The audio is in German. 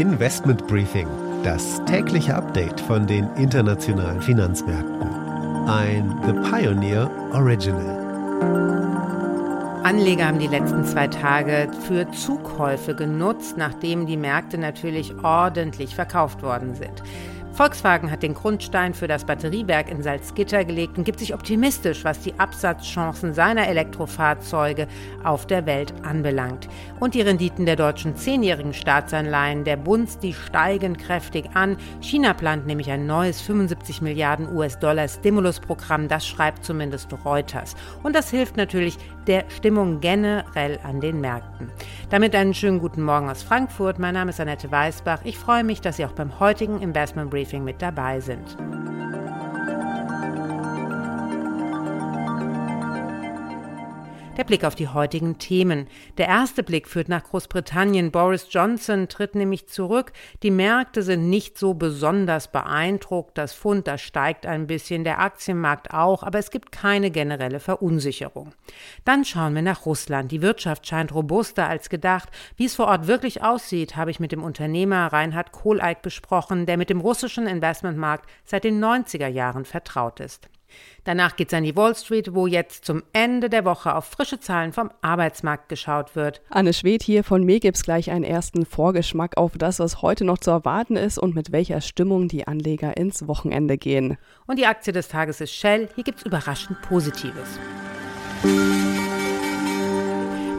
Investment Briefing, das tägliche Update von den internationalen Finanzmärkten. Ein The Pioneer Original. Anleger haben die letzten zwei Tage für Zukäufe genutzt, nachdem die Märkte natürlich ordentlich verkauft worden sind. Volkswagen hat den Grundstein für das Batteriewerk in Salzgitter gelegt und gibt sich optimistisch, was die Absatzchancen seiner Elektrofahrzeuge auf der Welt anbelangt. Und die Renditen der deutschen zehnjährigen Staatsanleihen der Bund, die steigen kräftig an. China plant nämlich ein neues 75 Milliarden US-Dollar Stimulusprogramm, das schreibt zumindest Reuters. Und das hilft natürlich der Stimmung generell an den Märkten. Damit einen schönen guten Morgen aus Frankfurt. Mein Name ist Annette Weißbach. Ich freue mich, dass Sie auch beim heutigen Investment Briefing Briefing mit dabei sind. Der Blick auf die heutigen Themen. Der erste Blick führt nach Großbritannien. Boris Johnson tritt nämlich zurück. Die Märkte sind nicht so besonders beeindruckt. Das Pfund, das steigt ein bisschen, der Aktienmarkt auch, aber es gibt keine generelle Verunsicherung. Dann schauen wir nach Russland. Die Wirtschaft scheint robuster als gedacht. Wie es vor Ort wirklich aussieht, habe ich mit dem Unternehmer Reinhard Kohleig besprochen, der mit dem russischen Investmentmarkt seit den 90er Jahren vertraut ist. Danach geht es an die Wall Street, wo jetzt zum Ende der Woche auf frische Zahlen vom Arbeitsmarkt geschaut wird. Anne Schwed hier von mir gibt es gleich einen ersten Vorgeschmack auf das, was heute noch zu erwarten ist und mit welcher Stimmung die Anleger ins Wochenende gehen. Und die Aktie des Tages ist Shell. Hier gibt es überraschend Positives.